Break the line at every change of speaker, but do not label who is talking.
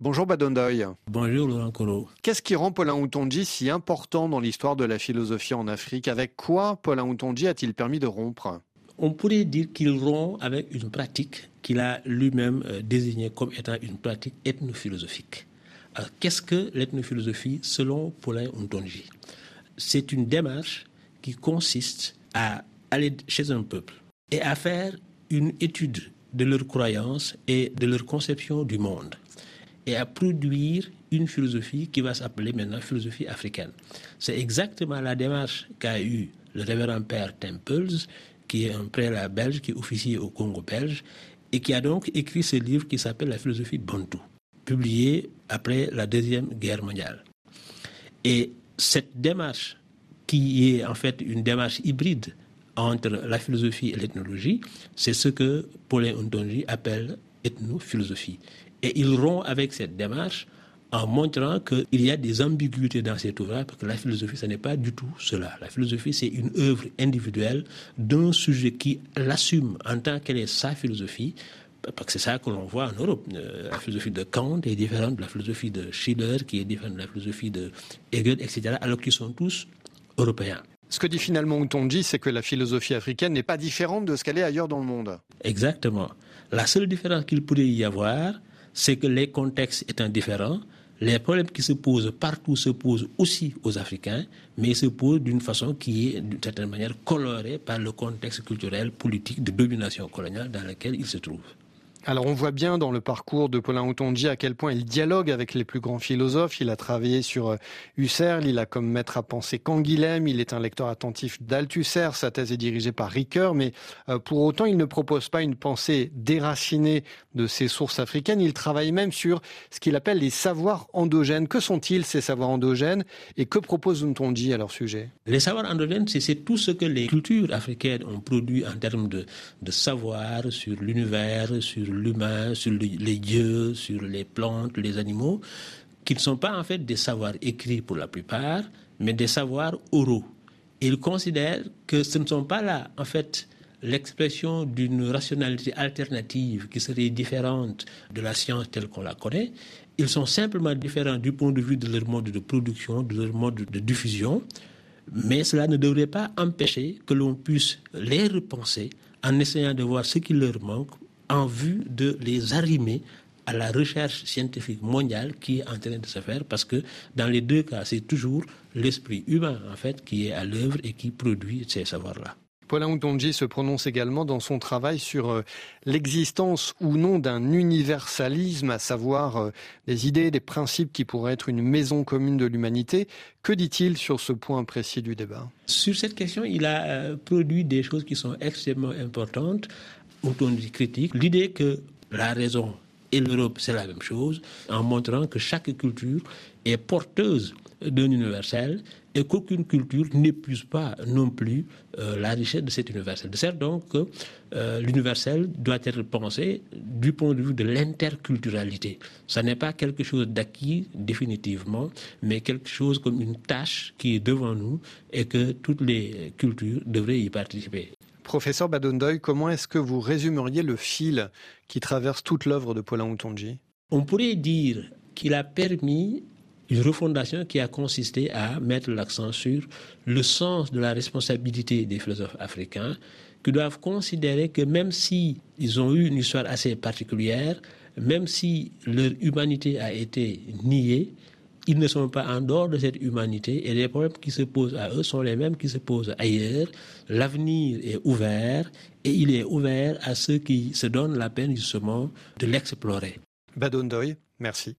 Bonjour Badondoy.
Bonjour Laurent Coro.
Qu'est-ce qui rend Paulin Houtonji si important dans l'histoire de la philosophie en Afrique? Avec quoi Paulin Houtonji a-t-il permis de rompre?
On pourrait dire qu'il rompt avec une pratique qu'il a lui-même euh, désignée comme étant une pratique ethnophilosophique. Alors, qu'est-ce que l'ethnophilosophie selon Paulin Houtonji C'est une démarche qui consiste à aller chez un peuple et à faire une étude de leurs croyances et de leur conception du monde et à produire une philosophie qui va s'appeler maintenant philosophie africaine. C'est exactement la démarche qu'a eu le révérend père Temples, qui est un prélat belge, qui est officier au Congo belge, et qui a donc écrit ce livre qui s'appelle La philosophie Bantou, publié après la Deuxième Guerre mondiale. Et cette démarche, qui est en fait une démarche hybride entre la philosophie et l'ethnologie, c'est ce que Paulin Ontonji appelle ethnophilosophie. Et il rompt avec cette démarche en montrant qu'il y a des ambiguïtés dans cet ouvrage, parce que la philosophie, ce n'est pas du tout cela. La philosophie, c'est une œuvre individuelle d'un sujet qui l'assume en tant qu'elle est sa philosophie, parce que c'est ça que l'on voit en Europe. Euh, la philosophie de Kant est différente de la philosophie de Schiller, qui est différente de la philosophie de Hegel, etc., alors qu'ils sont tous européens.
Ce que dit finalement Outonji, c'est que la philosophie africaine n'est pas différente de ce qu'elle est ailleurs dans le monde.
Exactement. La seule différence qu'il pourrait y avoir, c'est que les contextes étant différents, les problèmes qui se posent partout se posent aussi aux Africains, mais se posent d'une façon qui est d'une certaine manière colorée par le contexte culturel, politique de domination coloniale dans lequel ils se trouvent.
Alors on voit bien dans le parcours de Paulin Houtonji à quel point il dialogue avec les plus grands philosophes. Il a travaillé sur euh, Husserl, il a comme maître à penser Canguilhem, il est un lecteur attentif d'Althusser, sa thèse est dirigée par Ricoeur, mais euh, pour autant il ne propose pas une pensée déracinée de ses sources africaines, il travaille même sur ce qu'il appelle les savoirs endogènes. Que sont-ils ces savoirs endogènes? Et que propose Houtonji à leur sujet?
Les savoirs endogènes, c'est tout ce que les cultures africaines ont produit en termes de, de savoir sur l'univers, sur l'humain, sur les dieux, sur les plantes, les animaux, qui ne sont pas en fait des savoirs écrits pour la plupart, mais des savoirs oraux. Ils considèrent que ce ne sont pas là, en fait, l'expression d'une rationalité alternative qui serait différente de la science telle qu'on la connaît. Ils sont simplement différents du point de vue de leur mode de production, de leur mode de diffusion, mais cela ne devrait pas empêcher que l'on puisse les repenser en essayant de voir ce qui leur manque en vue de les arrimer à la recherche scientifique mondiale qui est en train de se faire parce que dans les deux cas, c'est toujours l'esprit humain en fait qui est à l'œuvre et qui produit ces savoirs-là.
Paulin Outonji se prononce également dans son travail sur euh, l'existence ou non d'un universalisme, à savoir euh, des idées, des principes qui pourraient être une maison commune de l'humanité. Que dit-il sur ce point précis du débat?
Sur cette question, il a euh, produit des choses qui sont extrêmement importantes dit critique l'idée que la raison et l'Europe, c'est la même chose, en montrant que chaque culture est porteuse d'un universel et qu'aucune culture n'épuise pas non plus euh, la richesse de cet universel. De donc que euh, l'universel doit être pensé du point de vue de l'interculturalité. Ce n'est pas quelque chose d'acquis définitivement, mais quelque chose comme une tâche qui est devant nous et que toutes les cultures devraient y participer.
Professeur Badondoy, comment est-ce que vous résumeriez le fil qui traverse toute l'œuvre de Paulin Outonji
On pourrait dire qu'il a permis une refondation qui a consisté à mettre l'accent sur le sens de la responsabilité des philosophes africains qui doivent considérer que même si ils ont eu une histoire assez particulière, même si leur humanité a été niée, ils ne sont pas en dehors de cette humanité et les problèmes qui se posent à eux sont les mêmes qui se posent ailleurs. L'avenir est ouvert et il est ouvert à ceux qui se donnent la peine justement de l'explorer.
Badondoy, merci.